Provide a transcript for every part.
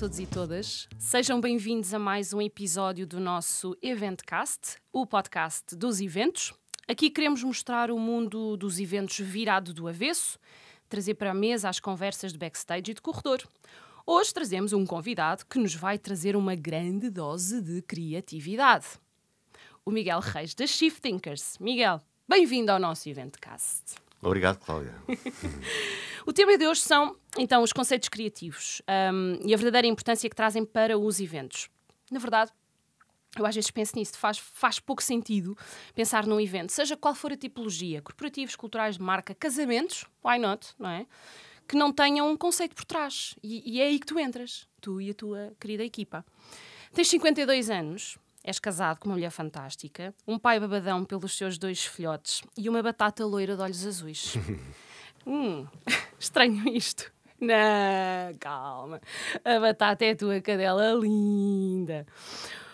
todos e todas. Sejam bem-vindos a mais um episódio do nosso Eventcast, o podcast dos eventos. Aqui queremos mostrar o mundo dos eventos virado do avesso, trazer para a mesa as conversas de backstage e de corredor. Hoje trazemos um convidado que nos vai trazer uma grande dose de criatividade. O Miguel Reis da Shift Thinkers. Miguel, bem-vindo ao nosso Eventcast. Obrigado, Cláudia. o tema de hoje são, então, os conceitos criativos um, e a verdadeira importância que trazem para os eventos. Na verdade, eu às vezes penso nisso, faz, faz pouco sentido pensar num evento, seja qual for a tipologia, corporativos, culturais, de marca, casamentos, why not, não é? Que não tenham um conceito por trás. E, e é aí que tu entras, tu e a tua querida equipa. Tens 52 anos, És casado com uma mulher fantástica, um pai babadão pelos seus dois filhotes e uma batata loira de olhos azuis. hum, estranho isto. Não, calma. A batata é a tua cadela linda.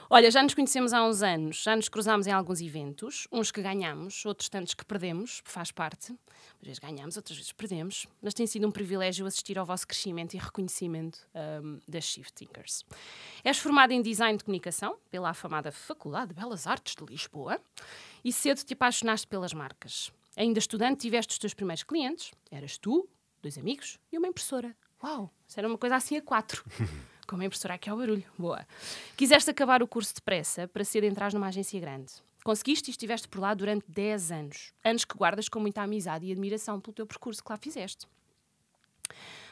Olha, já nos conhecemos há uns anos, já nos cruzámos em alguns eventos, uns que ganhamos, outros tantos que perdemos, faz parte. Às vezes ganhamos, outras vezes perdemos, mas tem sido um privilégio assistir ao vosso crescimento e reconhecimento um, das Shift Thinkers. És formado em Design de Comunicação pela afamada Faculdade de Belas Artes de Lisboa e cedo te apaixonaste pelas marcas. Ainda estudante, tiveste os teus primeiros clientes, eras tu, dois amigos e uma impressora. Uau, isso era uma coisa assim a quatro. Como a impressora aqui ao barulho. Boa. Quiseste acabar o curso depressa para ser entrar numa agência grande. Conseguiste e estiveste por lá durante 10 anos. Anos que guardas com muita amizade e admiração pelo teu percurso que lá fizeste.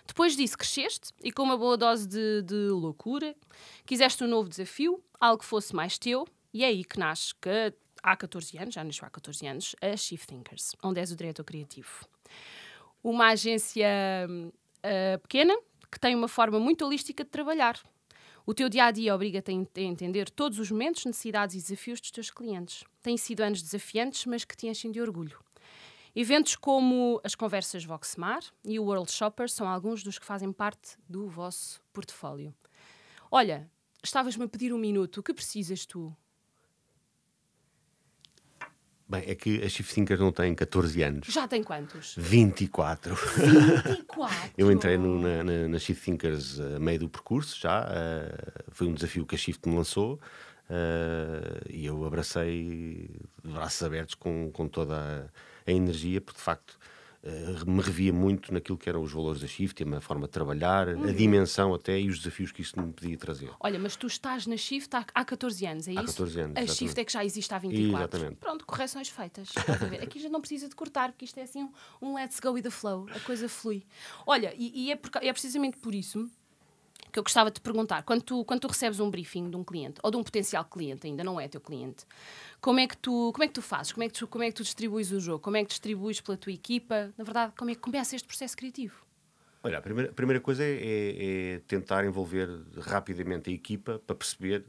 Depois disso, cresceste e com uma boa dose de, de loucura, quiseste um novo desafio, algo que fosse mais teu, e é aí que nasce, que há 14 anos, já nasceu há 14 anos, a Shift Thinkers, onde és o diretor criativo. Uma agência uh, pequena, que tem uma forma muito holística de trabalhar. O teu dia a dia obriga-te a entender todos os momentos, necessidades e desafios dos teus clientes. Têm sido anos desafiantes, mas que te enchem de orgulho. Eventos como as conversas Voxmar e o World Shopper são alguns dos que fazem parte do vosso portfólio. Olha, estavas-me a pedir um minuto. O que precisas tu? Bem, é que a Shift Thinker não tem 14 anos. Já tem quantos? 24. 24? Eu entrei no, na, na, na, Shift Thinkers a meio do percurso já. Uh, foi um desafio que a Shift me lançou. Uh, e eu abracei de braços abertos com, com toda a, a energia, porque de facto uh, me revia muito naquilo que eram os valores da Shift, a forma de trabalhar, uhum. a dimensão até e os desafios que isso me podia trazer. Olha, mas tu estás na Shift há, há 14 anos, é isso? Há 14 anos. A exatamente. Shift é que já existe há 24. Exatamente. Pronto, correções feitas. Aqui já não precisa de cortar, porque isto é assim um, um let's go with the flow, a coisa flui. Olha, e, e é, por, é precisamente por isso que eu gostava de te perguntar, quando tu, quando tu recebes um briefing de um cliente, ou de um potencial cliente, ainda não é teu cliente, como é que tu, como é que tu fazes? Como é que tu, como é que tu distribuis o jogo? Como é que distribuis pela tua equipa? Na verdade, como é que começa este processo criativo? Olha, a primeira, a primeira coisa é, é, é tentar envolver rapidamente a equipa para perceber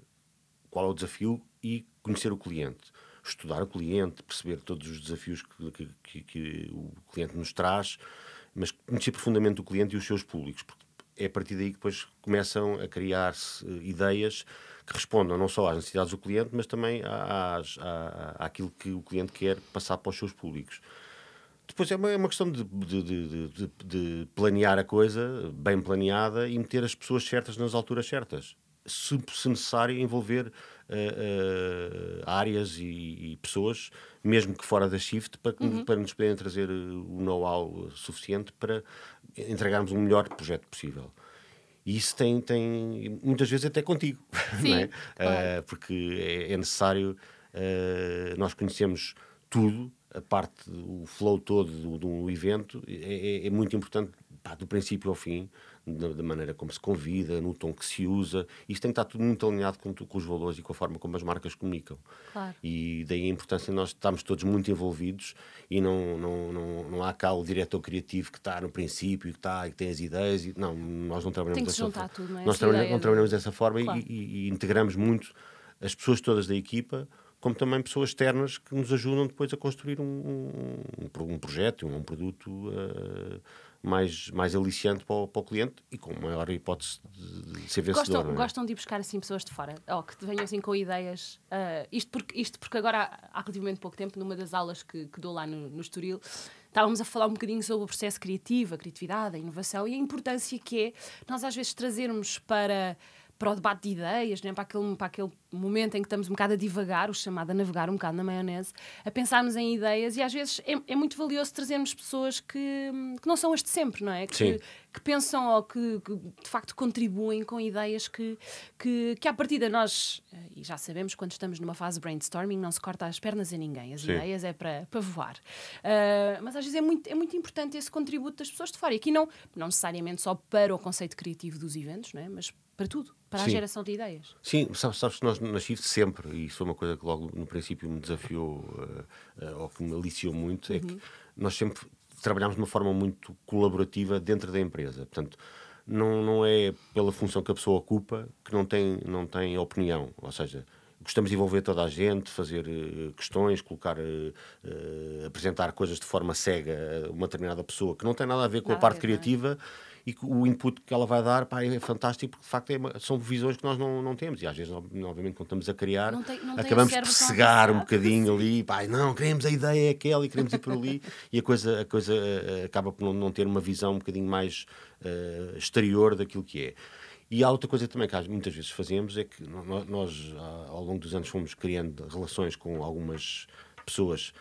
qual é o desafio e conhecer o cliente. Estudar o cliente, perceber todos os desafios que, que, que o cliente nos traz, mas conhecer profundamente o cliente e os seus públicos, porque é a partir daí que depois começam a criar-se eh, ideias que respondam não só às necessidades do cliente, mas também às, à, àquilo que o cliente quer passar para os seus públicos. Depois é uma, é uma questão de, de, de, de, planear a coisa, bem planeada, e meter as pessoas certas nas alturas certas. Se, se necessário, envolver uh, uh, áreas e, e, pessoas, mesmo que fora da shift, para, uhum. para nos poderem trazer o know-how suficiente para entregarmos o melhor projeto possível. E isso tem, tem muitas vezes até contigo, Sim, é? Claro. Uh, porque é, é necessário, nós conhecemos tudo, a parte, o flow todo do, do evento, é, é, é muito importante, pá, do princípio ao fim, da, maneira como se convida, no tom que se usa. Isto tem que estar tudo muito alinhado com, com os valores e com a forma como as marcas comunicam. Claro. E daí a importância de nós estarmos todos muito envolvidos e não, não, não, não há cá o diretor criativo que está no princípio, que está e que tem as ideias. E, não, nós não trabalhamos dessa forma. Tudo, não é? Nós trabalhamos, não trabalhamos de... dessa forma claro. e, e, e integramos muito as pessoas todas da equipa como também pessoas externas que nos ajudam depois a construir um, um, um projeto, um, um produto uh, mais, mais aliciante para o, para o, cliente e com maior hipótese de, de ser vencedor. Gostam, é? gostam de ir buscar assim pessoas de fora, ou que venham assim com ideias. Uh, isto, porque, isto porque agora, há relativamente pouco tempo, numa das aulas que, que dou lá no, no Estoril, estávamos a falar um bocadinho sobre o processo criativo, a criatividade, a inovação e a importância que é nós às vezes trazermos para para o debate de ideias, né? para, aquele, para aquele momento em que estamos um bocado a divagar, o chamado a navegar um bocado na maionese, a pensarmos em ideias e às vezes é, é muito valioso trazermos pessoas que, que, não são as de sempre, não é? Que, que pensam ou que, que, de facto contribuem com ideias que, que, que à partida nós, eh, e já sabemos quando estamos numa fase brainstorming, não se corta as pernas a ninguém, as Sim. ideias é para, para voar. Uh, mas às vezes é muito, é muito importante esse contributo das pessoas de fora. E aqui não, não necessariamente só para o conceito criativo dos eventos, não é? mas para tudo, para Sim. a geração de ideias. Sim, sabes, sabes que nós na Shift sempre, e isso foi uma coisa que logo no princípio me desafiou uh, uh, ou que me aliciou muito, uhum. é que uhum. nós sempre trabalhamos de uma forma muito colaborativa dentro da empresa. Portanto, não, não é pela função que a pessoa ocupa que não tem, não tem opinião. Ou seja, gostamos de envolver toda a gente, fazer uh, questões, colocar, uh, uh, apresentar coisas de forma cega a uma determinada pessoa que não tem nada a ver com nada a parte ver, é? criativa. É? E o input que ela vai dar pá, é fantástico porque de facto é são visões que nós não, não temos. E às vezes, obviamente, quando estamos a criar, não tem, não acabamos por cegar um bocadinho ali, pá, não, queremos a ideia é aquela e queremos ir por ali. E a coisa, a coisa uh, acaba por não, não, ter uma visão um bocadinho mais uh, exterior daquilo que é. E há outra coisa também que muitas vezes fazemos é que nós, ao longo dos anos, fomos criando relações com algumas pessoas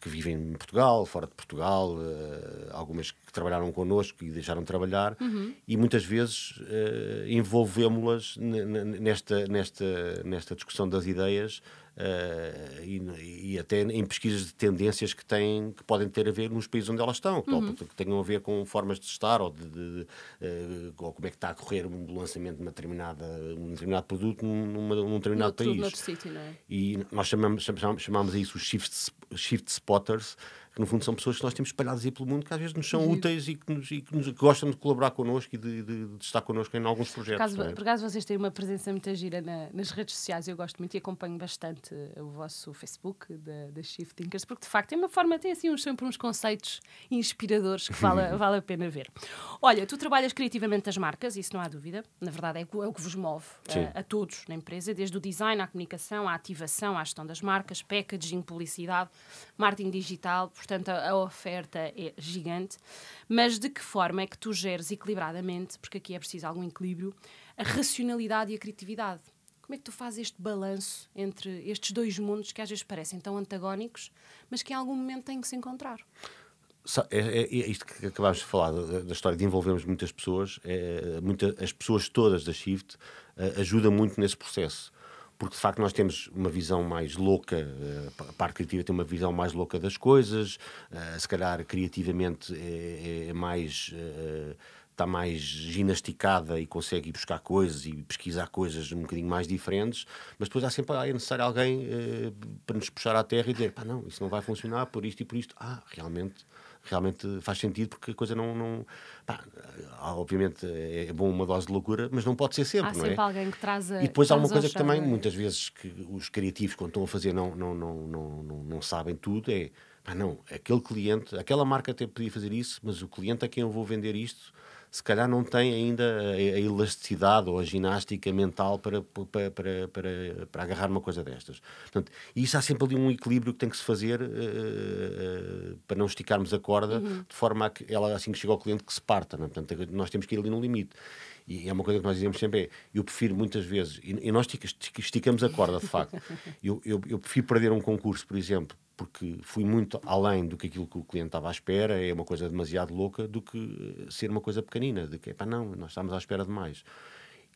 que vivem em Portugal, fora de Portugal, uh, algumas que trabalharam connosco e deixaram de trabalhar, uhum. e muitas vezes uh, envolvemos-las nesta, nesta, nesta discussão das ideias Uh, e, e, até em pesquisas de tendências que, têm, que podem ter a ver nos países onde elas estão, uhum. que, tenham a ver com formas de estar ou, de, de, de uh, ou como é que está a correr um lançamento de uma determinada, um determinado produto numa, num determinado país. Sítio, é? E nós chamamos, chamamos, chamamos isso os shift, shift spotters, que no fundo são pessoas que nós temos espalhadas aí pelo mundo que às vezes nos são uhum. úteis e que, nos, e que, nos, gostam de colaborar connosco e de, de, de estar connosco em alguns projetos. Por acaso, é? vocês têm uma presença muito gira na, nas redes sociais, eu gosto muito e acompanho bastante o vosso Facebook da, da Shift Thinkers, porque de facto tem uma forma, tem assim uns, sempre uns conceitos inspiradores que vale, vale a pena ver. Olha, tu trabalhas criativamente as marcas, isso não há dúvida, na verdade é, é o que vos move a, a, todos na empresa, desde o design à comunicação, à ativação, à gestão das marcas, packaging, publicidade, marketing digital, portanto a, a, oferta é gigante, mas de que forma é que tu geres equilibradamente, porque aqui é preciso algum equilíbrio, a racionalidade e a criatividade? Como é que tu fazes este balanço entre estes dois mundos que às vezes parecem tão antagónicos, mas que em algum momento têm que se encontrar? É, é, é isto que acabámos de falar, da, da, história de envolvermos muitas pessoas, é, muita, as pessoas todas da Shift ajuda muito nesse processo porque de facto nós temos uma visão mais louca, eh, a parte criativa tem uma visão mais louca das coisas, eh, se calhar criativamente é, é mais está mais ginasticada e consegue ir buscar coisas e pesquisar coisas um bocadinho mais diferentes, mas depois há sempre é necessário alguém para nos puxar à terra e dizer, pá, não, isso não vai funcionar por isto e por isto. Ah, realmente realmente faz sentido porque a coisa não. não pá, obviamente é bom uma dose de loucura, mas não pode ser sempre. Há não sempre é? alguém que traz a. E depois há uma coisa que também, muitas vezes, que os criativos, quando estão a fazer, não, não, não, não, não, não sabem tudo, é. Pá, não, aquele cliente, aquela marca até podia fazer isso, mas o cliente a quem eu vou vender isto se calhar não tem ainda a, elasticidade ou a ginástica mental para, para, para, para, para agarrar uma coisa destas. Portanto, e isso há sempre ali um equilíbrio que tem que se fazer uh, uh, para não esticarmos a corda uhum. de forma a que ela, assim que chega ao cliente, que se parta. Não? É? Portanto, nós temos que ir ali no limite. E é uma coisa que nós dizemos sempre: é, eu prefiro muitas vezes, e, e nós esticamos a corda de facto, eu, eu, eu prefiro perder um concurso, por exemplo, porque fui muito além do que aquilo que o cliente estava à espera, é uma coisa demasiado louca, do que ser uma coisa pequenina, de que, pá, não, nós estamos à espera de mais.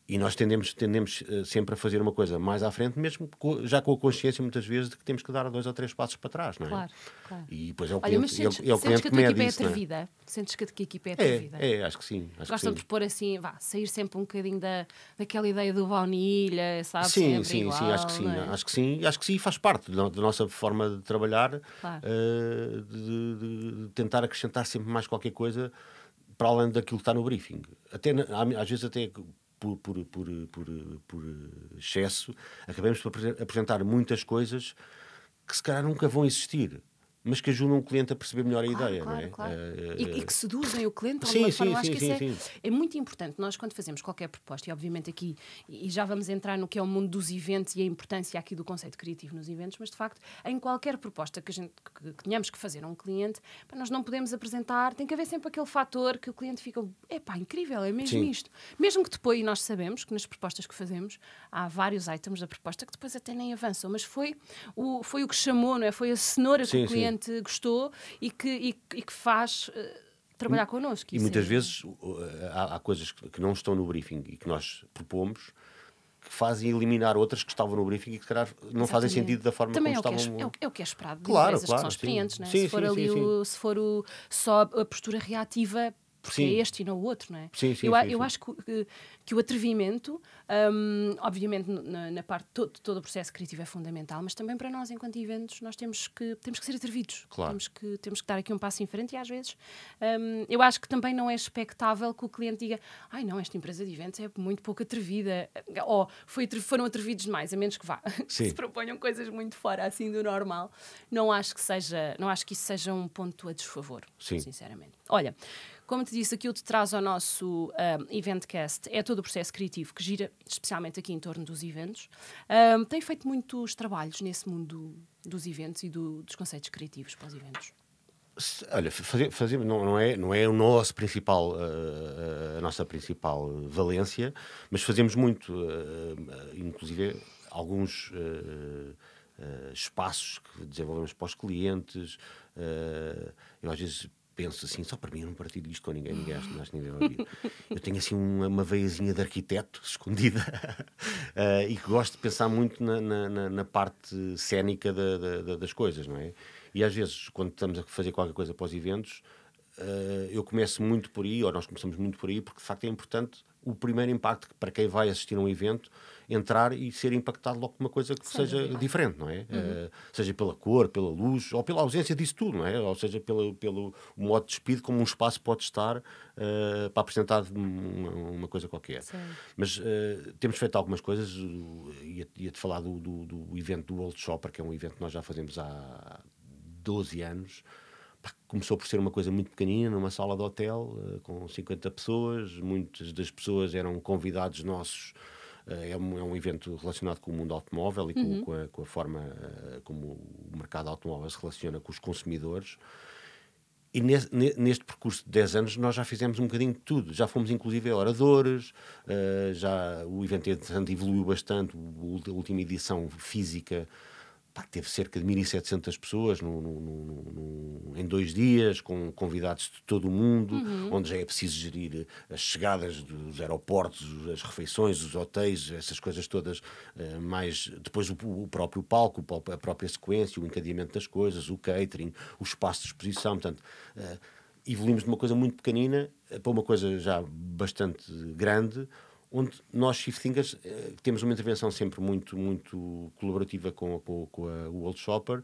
E nós tendemos, tendemos uh, sempre a fazer uma coisa mais à frente, mesmo já com a consciência, muitas vezes, de que temos que dar dois ou três passos para trás, não é? Claro, claro. E depois é o cliente, Olha, sentes, é, é o cliente que, que mede a tua equipa isso, é atrevida? É? Sentes que a tua equipa é atrevida? É, é acho que sim. Acho Gostam que de pôr assim, vá, sair sempre um bocadinho da, daquela ideia do baunilha, sabe? Sim, sim, igual, sim, acho que sim. É? Acho que sim, acho que sim, faz parte da, da nossa forma de trabalhar, claro. uh, de, de, de tentar acrescentar sempre mais qualquer coisa para além daquilo que está no briefing. Até, às vezes até por, por, por, por, excesso, acabamos por apresentar muitas coisas que se calhar nunca vão existir. Mas que ajudam o cliente a perceber melhor a Claro, ideia, claro, não é? claro. Eh, E, e que seduzem o cliente de Sim, alguma sim, forma. Eu Acho sim, que isso sim, é, sim. é muito importante. Nós, quando fazemos qualquer proposta, e obviamente aqui, e já vamos entrar no que é o mundo dos eventos e a importância aqui do conceito criativo nos eventos, mas de facto, em qualquer proposta que, a gente, que, que tenhamos que fazer a um cliente, pá, nós não podemos apresentar, tem que haver sempre aquele fator que o cliente fica, é pá, incrível, é mesmo Sim. isto. Mesmo que depois, e nós sabemos que nas propostas que fazemos, há vários itens da proposta que depois até nem avançam, mas foi o, foi o que chamou, não é? Foi a cenoura que Sim, o sim. Cliente gostou e que, e, e que faz eh, trabalhar connosco. E Isso muitas é- vezes uh, há, há coisas que não estão no briefing e que nós propomos que fazem eliminar outras que estavam no briefing e que se calhar não fazem Exatamente. sentido da forma Também como é que estavam. é, é o- é o que é esperado de Claro, empresas claro, que são sim. experientes, não é? Sim, se for sim, ali sim, o, se for o, só a postura reativa porque Sim. é este e não o outro, não é? Sim, sim, eu, sim, eu sim. acho que, que- o atrevimento, hum, obviamente na, na parte todo, todo o processo criativo é fundamental, mas também para nós enquanto eventos nós temos que temos que ser atrevidos, Claro. temos que temos que dar aqui um passo em frente e às vezes hum, eu acho que também não é expectável que o cliente diga, ai não esta empresa de eventos é muito pouco atrevida ou foi, foram atrevidos demais, a menos que vá que se proponham coisas muito fora assim do normal. Não acho que seja, não acho que isso seja um ponto a desfavor, Sim. sinceramente. Olha, como te disse, aquilo que te traz ao nosso um, Eventcast é todo o processo criativo que gira especialmente aqui em torno dos eventos. Um, tem feito muitos trabalhos nesse mundo dos eventos e do- dos conceitos criativos para os eventos. Olha, faze- fazemos, não, não, é, não é o nosso principal, uh, a nossa principal valência, mas fazemos muito, uh, inclusive alguns uh, espaços que desenvolvemos para os clientes. eu às vezes penso assim, só para mim eu não partilho isto com ninguém, ninguém acho que ninguém vai ouvir. Eu tenho assim uma, uma veiazinha de arquiteto escondida uh, e que gosto de pensar muito na, na- na- parte cénica da- da- das coisas, não é? E às vezes, quando estamos a fazer qualquer coisa para os eventos, eh, eu começo muito por aí, ou nós começamos muito por aí, porque de facto é importante o primeiro impacto para quem vai assistir a um evento entrar e ser impactado logo por uma coisa que Sem seja dúvida. diferente, não é? Eh, seja pela cor, pela luz, ou pela ausência disso tudo, não é? Ou seja, pelo, pelo modo de despido, como um espaço pode estar eh, para apresentar uma, uma coisa qualquer. Sim. Mas temos feito algumas coisas, uh, ia- ia-te falar do, do, do evento do Old Shopper, que é um evento que nós já fazemos há 12 anos. Começou por ser uma coisa muito pequenina, numa sala de hotel, eh, com 50 pessoas. Muitas das pessoas eram convidados nossos. Eh, é, um, é um evento relacionado com o mundo automóvel e com, com a, com a forma eh, como o mercado automóvel se relaciona com os consumidores. E nesse- neste percurso de 10 anos nós já fizemos um bocadinho de tudo. Já fomos inclusive oradores, já o evento evoluiu bastante. A última edição física pá, teve cerca de 1.700 pessoas no- no- no- em dois dias, com convidados de todo o mundo, onde já é preciso gerir as chegadas dos aeroportos, as refeições, os hotéis, essas coisas todas, eh, mais depois o, o próprio palco, a própria sequência, o encadeamento das coisas, o catering, o espaço de exposição, portanto, eh, evoluímos de uma coisa muito pequenina eh, para uma coisa já bastante grande, onde nós, Thinkers, eh, temos uma intervenção sempre muito, muito colaborativa com, com, com a, o Old Shopper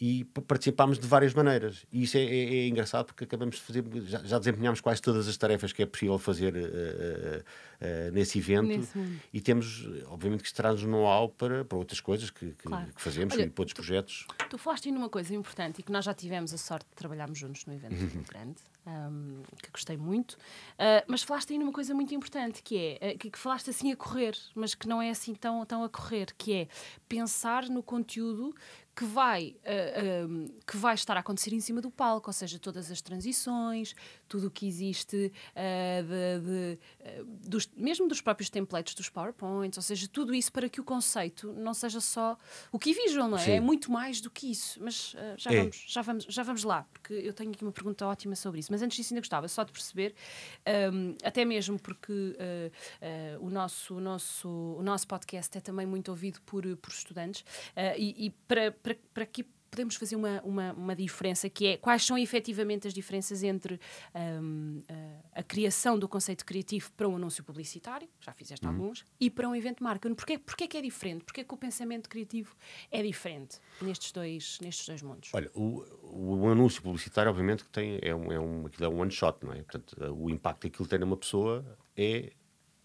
e pa- participámos de várias maneiras. E isso é, é- é engraçado porque acabamos de fazer, já, já desempenhámos quase todas as tarefas que é possível fazer eh, eh, nesse evento Nesse e temos, obviamente, que estará-nos know-how para, para outras coisas que, que- Claro. que fazemos Olha, e para outros projetos. Tu falaste numa coisa importante e que nós já tivemos a sorte de trabalharmos juntos num evento Uhum. muito grande, ahm, que gostei muito, Ah, mas falaste aí numa coisa muito importante, que é, ah, que, que falaste assim a correr, mas que não é assim tão, tão a correr, que é pensar no conteúdo que vai, ah, ahm, que vai estar a acontecer em cima do palco, ou seja, todas as transições, tudo o que existe, ah, de, de, ah, dos, mesmo dos próprios templates dos PowerPoints, ou seja, tudo isso para que o conceito não seja só o que visual, não é? Sim. É muito mais do que isso. Mas ah, já, É. vamos, já, vamos, já vamos lá, porque eu tenho aqui uma pergunta ótima sobre isso. Mas antes disso, ainda gostava só de perceber, ahm, até mesmo porque ah, ah, o, nosso, o, nosso, o nosso podcast é também muito ouvido por, por estudantes, ah, e, e para, para, para que podemos fazer uma, uma, uma diferença que é quais são efetivamente as diferenças entre ahm, a, a criação do conceito criativo para um anúncio publicitário, já fizeste alguns, e para um evento de marca. Porquê, porquê que é diferente? Porquê que o pensamento criativo é diferente nestes dois, nestes dois mundos? Olha, o, o anúncio publicitário, obviamente, que tem, é, um, é, um, aquilo é um one shot, não é? Portanto, o impacto que aquilo tem numa pessoa é,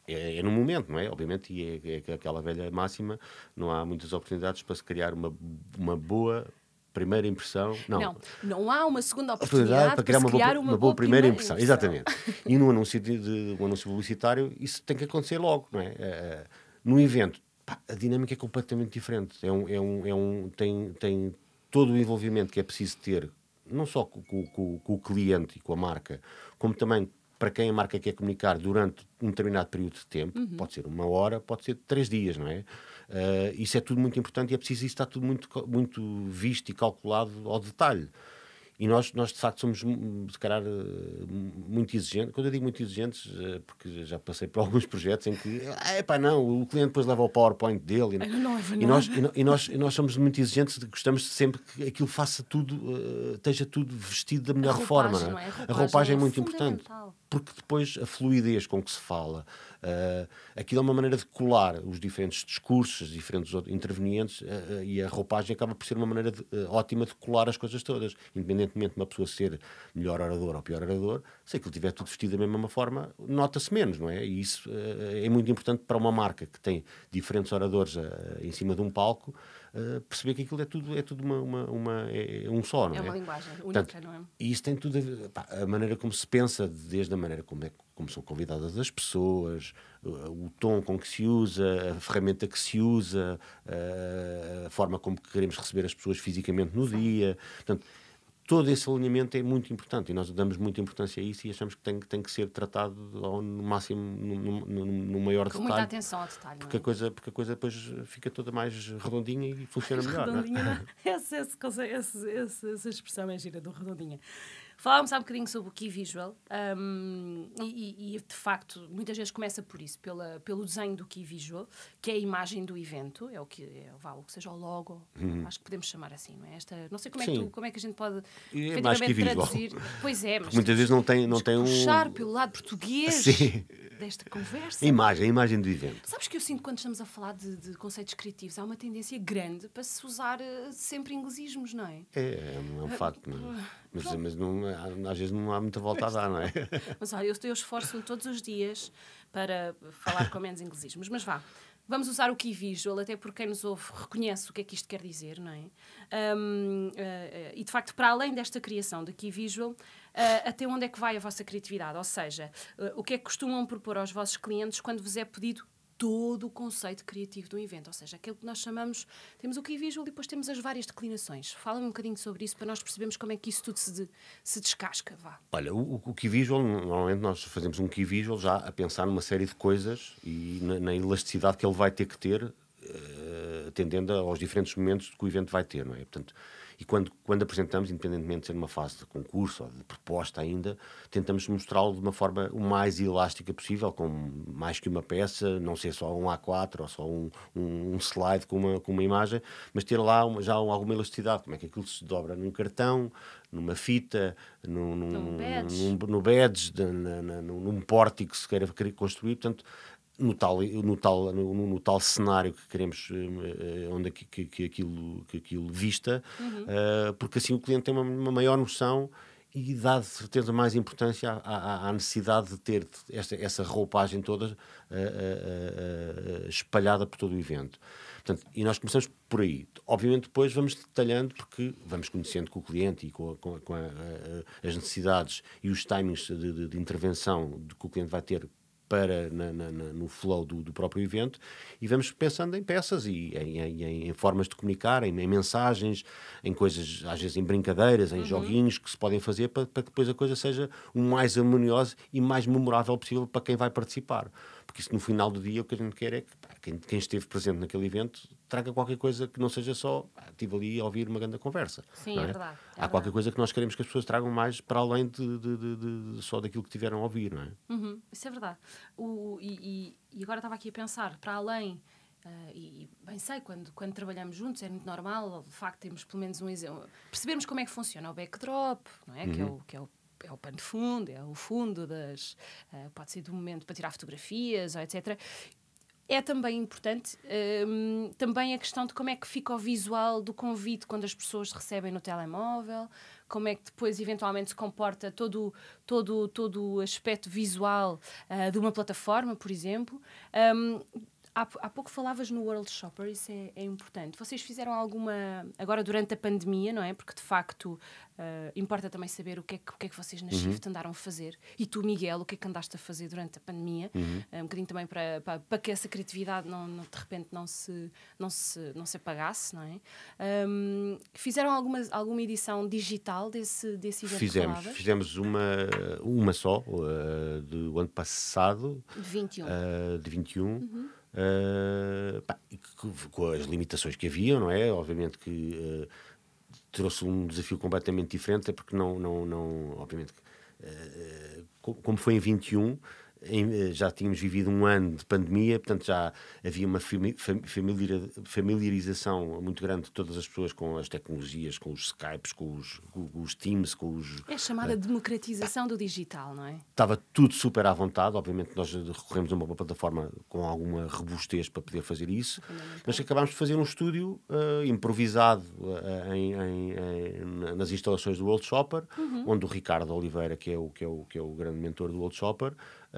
é, é no momento, não é? Obviamente, e é, é aquela velha máxima: não há muitas oportunidades para se criar uma, uma boa primeira impressão. Não, não, não há uma segunda oportunidade para criar, uma, boa, uma, boa, primeira, impressão. impressão. Exatamente. e no anúncio, de, um anúncio publicitário, isso tem que acontecer logo, não é? Uh, no evento, pá, a dinâmica é completamente diferente. É um, é um, é um, tem, tem todo o envolvimento que é preciso ter, não só com, com, com o cliente e com a marca, como também para quem a marca quer comunicar durante um determinado período de tempo, uhum. pode ser uma hora, pode ser três dias, não é? Uh, isso é tudo muito importante e é preciso isso estar tudo muito, muito visto e calculado ao detalhe. E nós, nós de facto, somos, hum, se calhar, eh, muito exigentes. Quando eu digo muito exigentes, eh, porque já passei por alguns projetos em que, é pá, não, o cliente depois leva o PowerPoint dele. E, não, e, nós, e, nós, e nós somos muito exigentes, gostamos de sempre que aquilo faça tudo, esteja tudo vestido da melhor forma. Não é? A, roupagem a roupagem é, é muito importante. Porque depois a fluidez com que se fala, Uh, aquilo é uma maneira de colar os diferentes discursos, os diferentes intervenientes, uh, e a roupagem acaba por ser uma maneira de, ótima de colar as coisas todas. Independentemente de uma pessoa ser melhor orador ou pior orador, se aquilo estiver tudo vestido da mesma forma, nota-se menos, não é? E isso é muito importante para uma marca que tem diferentes oradores em cima de um palco. Perceber que aquilo é tudo, é tudo uma, uma, uma é um só, não é? É uma linguagem única, Portanto, não é? E isso tem tudo a ver, pá, a maneira como se pensa, desde a maneira como é como são convidadas as pessoas, o tom com que se usa, a ferramenta que se usa, a forma como queremos receber as pessoas fisicamente no dia. Portanto, todo esse alinhamento é muito importante e nós damos muita importância a isso e achamos que tem, tem que ser tratado ao, no máximo, no, no, no maior Com detalhe. muita atenção ao detalhe. Porque, é? a coisa, porque a coisa depois fica toda mais redondinha e funciona mais melhor. Redondinha, não é? essa, essa, essa, essa, essa expressão é gira do redondinha. Falávamos há um bocadinho sobre o key visual um, e, e, de facto muitas vezes começa por isso, pela, pelo desenho do key visual, que é a imagem do evento, é o que é, vá, o que seja o logo, uhum. acho que podemos chamar assim, não é? Esta, não sei como é, que tu, como é que a gente pode é efetivamente traduzir. Pois é, mas muitas vezes não tem, não tem um puxar pelo lado português Sim. Desta conversa. Imagem, imagem do evento. Sabes que eu sinto quando estamos a falar de, de conceitos criativos, há uma tendência grande para se usar uh, sempre inglesismos, não é? É, é um, é um facto, não é? Mas, mas não, às vezes não há muita volta a dar, não é? Mas olha, eu, eu esforço-me todos os dias para falar com menos inglesismos. Mas vá, vamos usar o key visual, até porque quem nos ouve reconhece o que é que isto quer dizer, não é? Um, uh, uh, e de facto, para além desta criação de key visual, uh, até onde é que vai a vossa criatividade? Ou seja, o que é que costumam propor aos vossos clientes quando vos é pedido todo o conceito criativo do evento, ou seja, aquilo que nós chamamos, temos o key visual e depois temos as várias declinações. Fala-me um bocadinho sobre isso para nós percebermos como é que isso tudo se, se descasca, vá. Olha, o, o key visual, normalmente nós fazemos um key visual já a pensar numa série de coisas e na, na que ele vai ter que ter, uh, atendendo aos diferentes momentos que o evento vai ter, não é? Portanto, e quando, quando apresentamos, independentemente de ser numa fase de concurso ou de proposta ainda, tentamos mostrá-lo de uma forma o mais elástica possível, com mais que uma peça, não ser só um A4 ou só um, um, um slide com uma, com uma imagem, mas ter lá uma, já alguma elasticidade, como é que aquilo se dobra num cartão, numa fita, num, num, num, no badge, na, na, num pórtico que se queira construir. Portanto, no tal, no tal, no, no, tal cenário que queremos, uh, onde que, que, que, aquilo, que aquilo vista, uhum. uh, porque assim o cliente tem uma, uma, maior noção e dá de certeza mais importância à, à, à necessidade de ter esta, essa roupagem toda uh, espalhada por todo o evento. Portanto, e nós começamos por aí. Obviamente, depois vamos detalhando, porque vamos conhecendo com o cliente e com, a, com, a, com a, as necessidades e os timings de, de, de intervenção que o cliente vai ter para na, na, no flow do, do, próprio evento e vamos pensando em peças e em, em, em formas de comunicar, em, em, mensagens, em coisas, às vezes em brincadeiras, em uhum. joguinhos que se podem fazer para, para que depois a coisa seja o mais harmoniosa e mais memorável possível para quem vai participar. Porque isso no final do dia o que a gente quer é que pá, quem, quem, esteve presente naquele evento traga qualquer coisa que não seja só pá, estive ali a ouvir uma grande conversa. Sim, é? é? verdade. É Há verdade. qualquer coisa que nós queremos que as pessoas tragam mais para além de, de, de, de só daquilo que tiveram a ouvir, não é? Uhum, isso é verdade. O, e, e, agora estava aqui a pensar, para além. Uh, e bem sei, quando, quando trabalhamos juntos é muito normal, de facto, temos pelo menos um exemplo. Percebermos como é que funciona o backdrop, não é? Uhum. Que, é o, que é o é o pano de fundo, é o fundo das. Uh, pode ser do momento para tirar fotografias, ou etc. É também importante um, também a questão de como é que fica o visual do convite quando as pessoas recebem no telemóvel, como é que depois eventualmente se comporta todo todo todo o aspecto visual uh, de uma plataforma, por exemplo. Um, Há, há pouco falavas no World Shopper, isso é, é, importante. Vocês fizeram alguma. Agora, durante a pandemia, não é? Porque de facto uh, importa também saber o que, é que, o que é que vocês na uhum. Shift andaram a fazer. E tu, Miguel, o que é que andaste a fazer durante a pandemia? Uhum. Uh, um bocadinho também para, para, para, que essa criatividade não, não, de repente não se, não se, não se apagasse, não é? Um, fizeram alguma, alguma edição digital desse, desse evento? Fizemos, fizemos uma, uma só, uh, do ano passado. De 21. de 21. Uhum. Uh, pá, com as limitações que haviam, não é? Obviamente que uh, trouxe um desafio completamente diferente, é porque não, não, não obviamente, uh, como foi em 21, eh, já tínhamos vivido um ano de pandemia, portanto já havia uma familiarização muito grande de todas as pessoas com as tecnologias, com os Skypes, com os, com os Teams, com os... É a chamada uh, democratização do digital, não é? Estava tudo super à vontade, obviamente nós recorremos a uma plataforma com alguma robustez para poder fazer isso, mas acabámos de fazer um estúdio uh, improvisado uh, em, em, em, nas instalações do World Shopper, uhum. onde o Ricardo Oliveira, que é o, que é o, que é o grande mentor do World Shopper, Uh,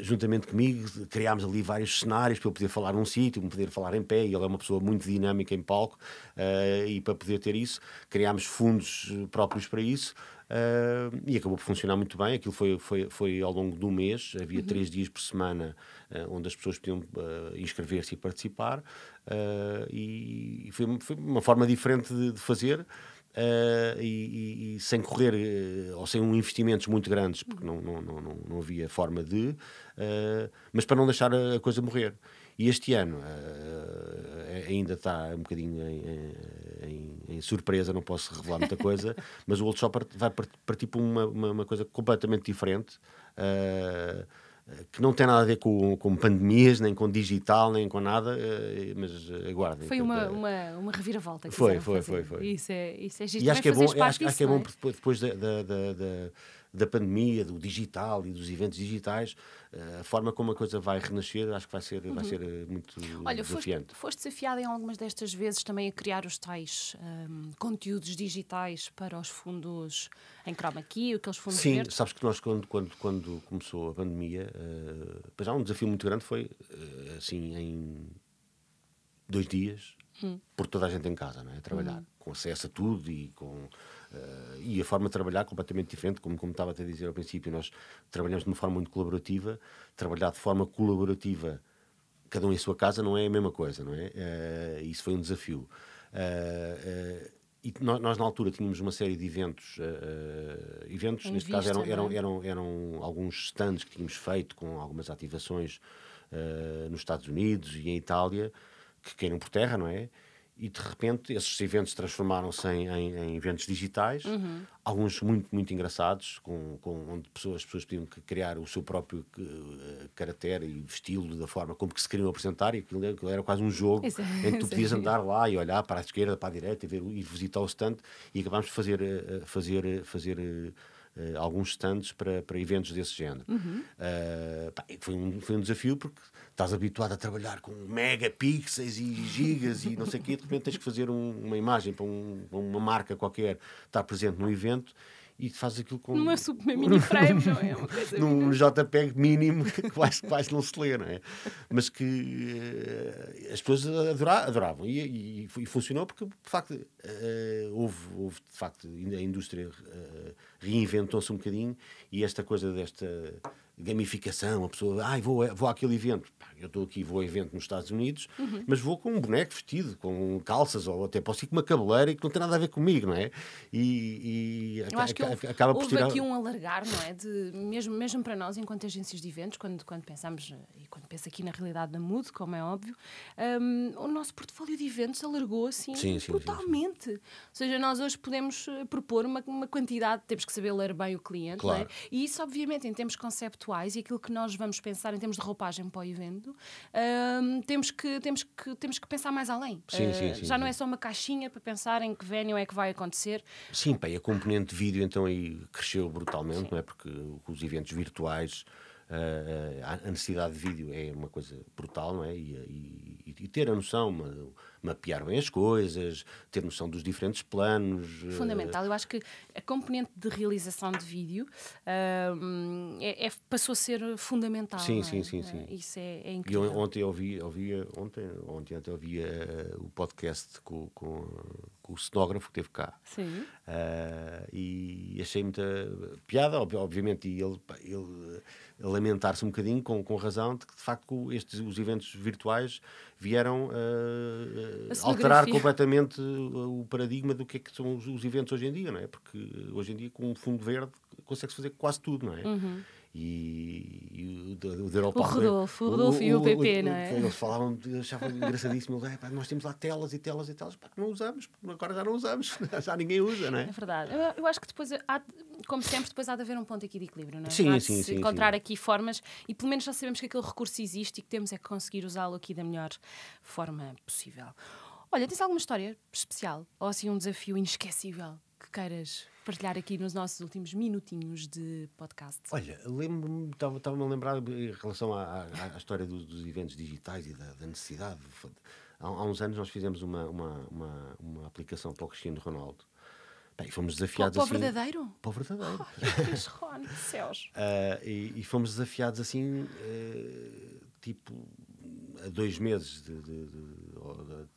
juntamente comigo, criámos ali vários cenários para eu poder falar num sítio, poder falar em pé, e ele é uma pessoa muito dinâmica em palco, uh, e para poder ter isso, criámos fundos próprios para isso, uh, e acabou por funcionar muito bem. Aquilo foi, foi, foi ao longo do mês, havia uhum. três dias por semana uh, onde as pessoas podiam inscrever-se e participar, e foi, foi, uma forma diferente de, de fazer. Uh, e, e, sem correr uh, ou sem um investimentos muito grandes, porque não, não, não, não havia forma de, uh, mas para não deixar a coisa morrer. E este ano ainda está um bocadinho em, em, em, surpresa, não posso revelar muita coisa, mas o Old Shopper vai partir para uma, uma, uma coisa completamente diferente que não tem nada a ver com, com pandemias, nem com digital, nem com nada, eh, mas aguardem. Foi uma, uma, uma reviravolta que foi, foi, foi, foi, Isso é, isso é E acho que é bom, acho, acho que é bom é? depois da, da, da, da pandemia, do digital e dos eventos digitais, eh, a forma como a coisa vai renascer, acho que vai ser, uhum. vai ser eh, muito Olha, desafiante. Foste, foste desafiado em algumas destas vezes também a criar os tais um, conteúdos digitais para os fundos em chroma key, aqueles fundos Sim, verdes? sabes que nós quando, quando, quando começou a pandemia, uh, já um desafio muito grande foi, uh, assim, em dois dias, hum. por toda a gente em casa, não é? a trabalhar, hum. com acesso a tudo e com Uh, e a forma de trabalhar completamente diferente, como, como estava a dizer ao princípio, nós trabalhamos de uma forma muito colaborativa, trabalhar de forma colaborativa, cada um em sua casa, não é a mesma coisa, não é? Uh, isso foi um desafio. Uh, e nós, nós, na altura tínhamos uma série de eventos, eventos, em neste vista, caso eram, eram, eram, eram, alguns stands que tínhamos feito com algumas ativações nos Estados Unidos e em Itália, que caíram por terra, não é? E de repente esses eventos transformaram-se em, em, em, eventos digitais, uhum. alguns muito, muito engraçados, com, com, onde pessoas, as pessoas podiam criar o seu próprio uh, caráter e estilo da forma como que se queriam apresentar, e aquilo, aquilo era quase um jogo Isso, é em que tu podias andar lá e olhar para a esquerda, para a direita, e ver, ir visitar o stand, e acabámos de fazer, uh, fazer, fazer uh, alguns stands para, para eventos desse género. Uhum. Uh, pá, foi, um, foi um desafio porque estás habituado a trabalhar com megapixels e gigas e não sei o quê, de repente tens que fazer um, uma imagem para, um, para uma marca qualquer estar presente no evento e fazes aquilo com. Numa super mini frame, não é? Uma coisa Num JPEG mínimo que quase, quase não se lê, não é? Mas que uh, as pessoas adora, adoravam e, e, e, funcionou porque, de facto, uh, houve, houve, de facto, a indústria uh, reinventou-se um bocadinho e esta coisa desta gamificação, a pessoa, ai, ah, vou, vou àquele evento. Pá, eu estou aqui, vou a evento nos Estados Unidos, uhum. mas vou com um boneco vestido, com calças, ou até posso ir com uma cabeleira que não tem nada a ver comigo, não é? E, e eu acho que houve, acaba por tirar... aqui um alargar, não é? De, mesmo, mesmo para nós, enquanto agências de eventos, quando, quando pensamos, e quando penso aqui na realidade da Mood, como é óbvio, um, o nosso portfólio de eventos alargou assim sim, sim, totalmente. Sim, Ou seja, nós hoje podemos eh, propor uma, uma quantidade, temos que saber ler bem o cliente, claro. não é? E isso, obviamente, em termos conceptuais e aquilo que nós vamos pensar em termos de roupagem para o evento, uh, temos, que, temos, que, temos que pensar mais além. Sim, uh, sim, sim, já não é só uma caixinha para pensar em que venue é que vai acontecer. Sim, pá, e a componente de vídeo então aí cresceu brutalmente, não é? Porque os eventos virtuais. Uh, a necessidade de vídeo é uma coisa brutal, não é? E, e, e ter a noção, mapear bem as coisas, ter noção dos diferentes planos. Fundamental. Eu acho que a componente de realização de vídeo uh, é, é, passou a ser fundamental. Sim, é? sim, sim, sim. Isso é, é incrível. E ontem ouvi, ouvi ontem, ontem até ouvi uh, o podcast com, com, com, o cenógrafo que teve cá. Sim. Uh, e achei muita piada, obviamente, e ele, ele lamentar-se um bocadinho, com, com razão, de que de facto estes, os eventos virtuais vieram alterar completamente o paradigma do que é que são os, os, eventos hoje em dia, não é? Porque hoje em dia com um fundo verde consegue-se fazer quase tudo, não é? Uhum e, e o, o, o Rodolfo, o Rodolfo e o PP, não é? Eles falavam, achavam engraçadíssimo, eles, pá, nós temos lá telas e telas e telas, pá, que não usamos, agora já não usamos, já ninguém usa, não é? É verdade. Eu, eu acho que depois, há, como sempre, depois há de haver um ponto aqui de equilíbrio, não é? Sim, sim, sim. Encontrar sim. aqui formas e pelo menos já sabemos que aquele recurso existe e que temos é que conseguir usá-lo aqui da melhor forma possível. Olha, tens alguma história especial ou assim um desafio inesquecível que queiras partilhar aqui nos nossos últimos minutinhos de podcast? Olha, lembro-me, estava-me a lembrar em relação à, à, à história dos, dos, eventos digitais e da, da necessidade. Há, há, uns anos nós fizemos uma, uma, uma, uma aplicação para o Cristiano Ronaldo. Bem, fomos desafiados para, assim. Para o verdadeiro? Para o verdadeiro. Oh, Ron, céus. Uh, e, e, fomos desafiados assim, uh, tipo, a dois meses de, de, de, de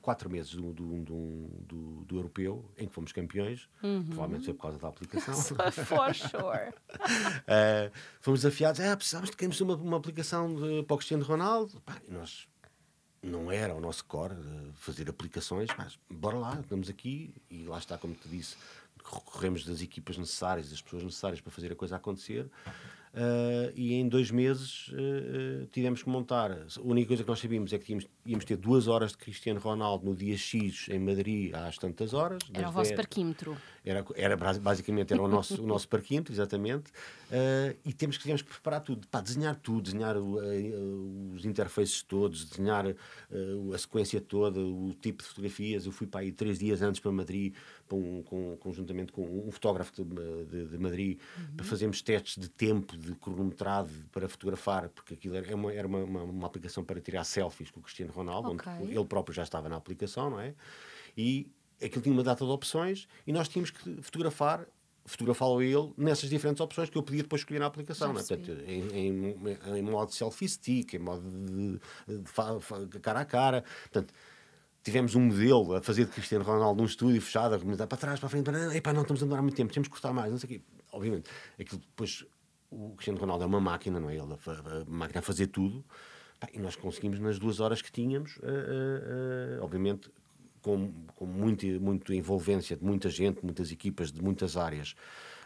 quatro meses do, do, do, do, europeu, em que fomos campeões, uhum. provavelmente foi por causa da aplicação. For sure. uh, fomos desafiados, ah, precisávamos de termos uma, uma aplicação de, para o Cristiano Ronaldo. Pá, e nós não era o nosso core fazer aplicações, mas bora lá, estamos aqui e lá está, como te disse, recorremos das equipas necessárias, das pessoas necessárias para fazer a coisa acontecer. Uh, e em dois meses uh, tivemos que montar. A única coisa que nós sabíamos é que tínhamos, íamos ter duas horas de Cristiano Ronaldo no dia X em Madrid às tantas horas. Era o vosso parquímetro. Era, era basicamente era o nosso, o nosso parquímetro, exatamente. Uh, e temos que, tivemos que preparar tudo, pá, desenhar tudo, desenhar os interfaces todos, desenhar a sequência toda, o tipo de fotografias. Eu fui para aí três dias antes para Madrid, para um, com, conjuntamente com um fotógrafo de, de, de Madrid, uhum. para fazermos testes de tempo de cronometrado para fotografar, porque aquilo era uma, era uma, uma, uma aplicação para tirar selfies com o Cristiano Ronaldo, okay. onde ele próprio já estava na aplicação, não é? E aquilo tinha uma data de opções e nós tínhamos que fotografar fotografá-lo ele nessas diferentes opções que eu podia depois escolher na aplicação, né? Portanto, em, em, em, modo selfie stick, em modo de, de, de, cara a cara. Portanto, tivemos um modelo a fazer de Cristiano Ronaldo num estúdio fechado, a para trás, para a frente, para, epá, não estamos a demorar muito tempo, temos que cortar mais, não sei o quê. Obviamente, aquilo depois o Cristiano Ronaldo é uma máquina, não é? Ele a, a, a máquina a fazer tudo. e nós conseguimos, nas duas horas que tínhamos, uh, uh, obviamente, com, com muita, muita envolvência de muita gente, muitas equipas de muitas áreas,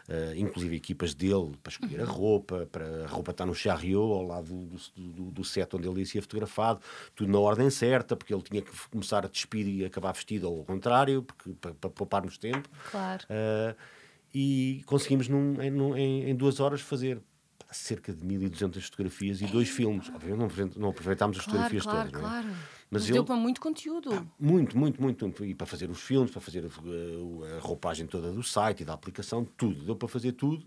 uh, inclusive equipas dele, para escolher a roupa, para a roupa estar no chariot, ao lado do, do, do, set onde ele ia ser fotografado, tudo na ordem certa, porque ele tinha que começar a despir e acabar vestido ao contrário, porque, para, para pouparmos tempo. Claro e conseguimos num, em, em, duas horas fazer cerca de 1200 fotografias e dois filmes. Obviamente não, aproveitámos as claro, fotografias claro, todas. Claro, é? Mas, Mas ele, deu para muito conteúdo. Ah, muito, muito, muito. E para fazer os filmes, para fazer a, a, roupagem toda do site e da aplicação, tudo. Deu para fazer tudo.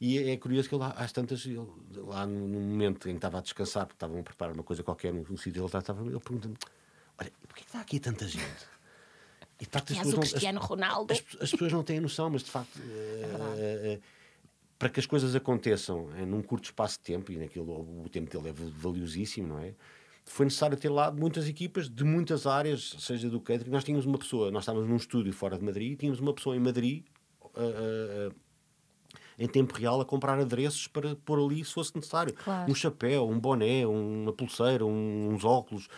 E é, é curioso que ele, às tantas, ele, lá no, no, momento em que estava a descansar, porque estavam a preparar uma coisa qualquer no, no sítio, ele estava, ele pergunta-me: Olha, porquê que está aqui tanta gente? E, de facto, as pessoas, não, Cristiano as, Ronaldo. As, as, pessoas não têm noção, mas de facto. É para que as coisas aconteçam uh, num curto espaço de tempo, e naquilo, o tempo dele é valiosíssimo, não é? Foi necessário ter lá muitas equipas de muitas áreas, seja do catering. Nós tínhamos uma pessoa, nós estávamos num estúdio fora de Madrid, tínhamos uma pessoa em Madrid. Uh, em tempo real a comprar adereços para pôr ali se fosse necessário. Claro. Um chapéu, um boné, uma pulseira, um, uns óculos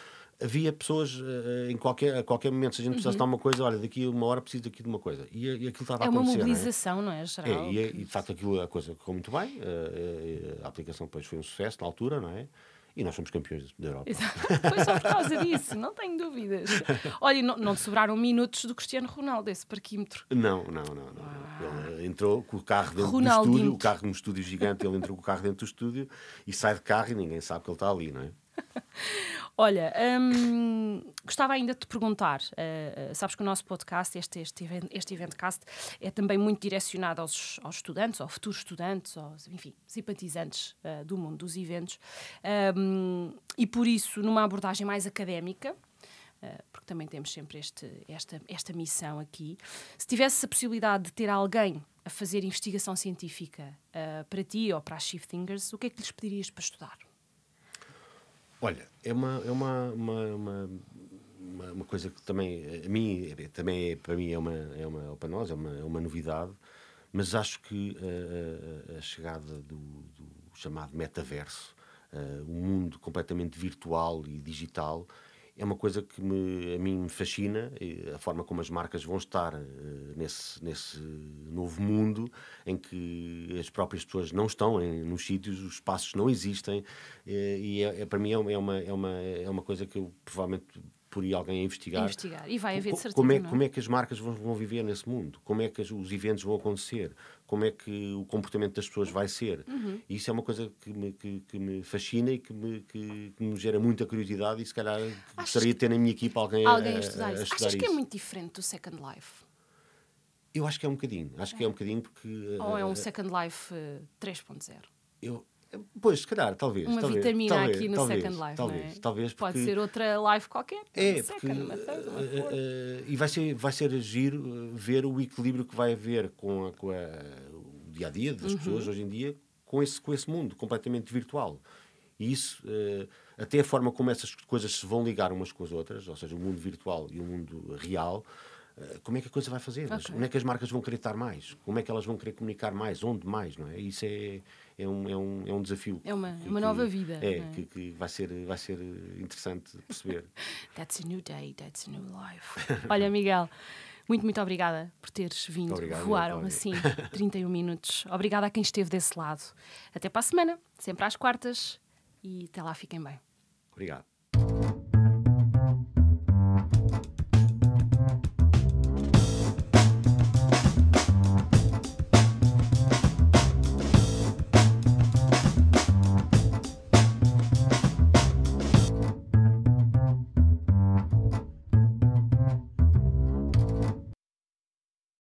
havia pessoas uh, em qualquer, a qualquer momento, se a gente precisasse uhum. de uma coisa, olha, daqui a uma hora preciso daqui de uma coisa. E, e aquilo estava é a acontecer. É uma mobilização, não é? Não é? Geral, é e, e, de facto aquilo, a coisa correu muito bem. Uh, a aplicação depois foi um sucesso na altura, não é? E nós somos campeões da Europa. Exato. Foi só por causa disso, não tenho dúvidas. Olha, não, não te sobraram minutos do Cristiano Ronaldo, esse parquímetro. Não, não, não. não. Ah. Ele entrou com o carro dentro do estúdio, o carro num estúdio gigante, ele entrou com o carro dentro do estúdio e sai de carro e ninguém sabe que ele está ali, não é? Olha, hum, gostava ainda de te perguntar: uh, sabes que o nosso podcast, este, este, event, este Eventcast, é também muito direcionado aos, aos estudantes, aos futuros estudantes, aos, enfim, simpatizantes uh, do mundo dos eventos, um, e por isso, numa abordagem mais académica, porque também temos sempre este, esta, esta missão aqui. Se tivesse a possibilidade de ter alguém a fazer investigação científica uh, para ti ou para as Thinkers, o que é que lhes pedirias para estudar? Olha, é uma, é uma, uma, uma, uma coisa que também, a mim, é, também é, para mim é uma, é uma, para nós é uma, é uma novidade, mas acho que a, a, chegada do, do, chamado metaverso, uh, um mundo completamente virtual e digital, é uma coisa que me, a mim me fascina, a forma como as marcas vão estar uh, nesse, nesse novo mundo em que as próprias pessoas não estão em, nos sítios, os espaços não existem, uh, e é, é, para mim é uma, é, uma, é uma coisa que eu provavelmente por ir alguém a investigar. investigar. E vai haver de certeza. Como é, não? como é que as marcas vão, vão viver nesse mundo? Como é que os eventos vão acontecer? Como é que o comportamento das pessoas vai ser? Uhum. E isso é uma coisa que me, que, que me fascina e que me, que, que, me gera muita curiosidade e se calhar gostaria de ter na minha equipa alguém, alguém a, a, estudar a, isso. Achas isso. que é muito diferente do Second Life? Eu acho que é um bocadinho. Acho que é um bocadinho porque... Ou é um uh, Second Life uh, 3.0? Eu, Pois, se calhar, talvez. Uma talvez, vitamina talvez, aqui no talvez, Second Life. Talvez, é? talvez. Pode porque, ser outra live qualquer. É, porque, second, uma third, uma uh, uh, e vai ser, vai ser agir ver o equilíbrio que vai haver com, a, com a, o dia a dia das Uhum. pessoas hoje em dia com esse, com esse mundo completamente virtual. E isso, uh, até a forma como essas coisas se vão ligar umas com as outras, ou seja, o mundo virtual e o mundo real, como é que a coisa vai fazer? Ok. Onde é que as marcas vão querer estar mais? Como é que elas vão querer comunicar mais? Onde mais? Não é? Isso é, é, um, é, um, é um desafio. É uma- que- uma que- nova vida, É, é? Que, que vai, ser, vai ser interessante perceber. That's a new day, that's a new life. Olha, Miguel, muito, muito obrigada por teres vindo. Obrigado, Voaram assim 31 minutos. Obrigada a quem esteve desse lado. Até para a semana, sempre às quartas. E até lá, fiquem bem. Obrigado.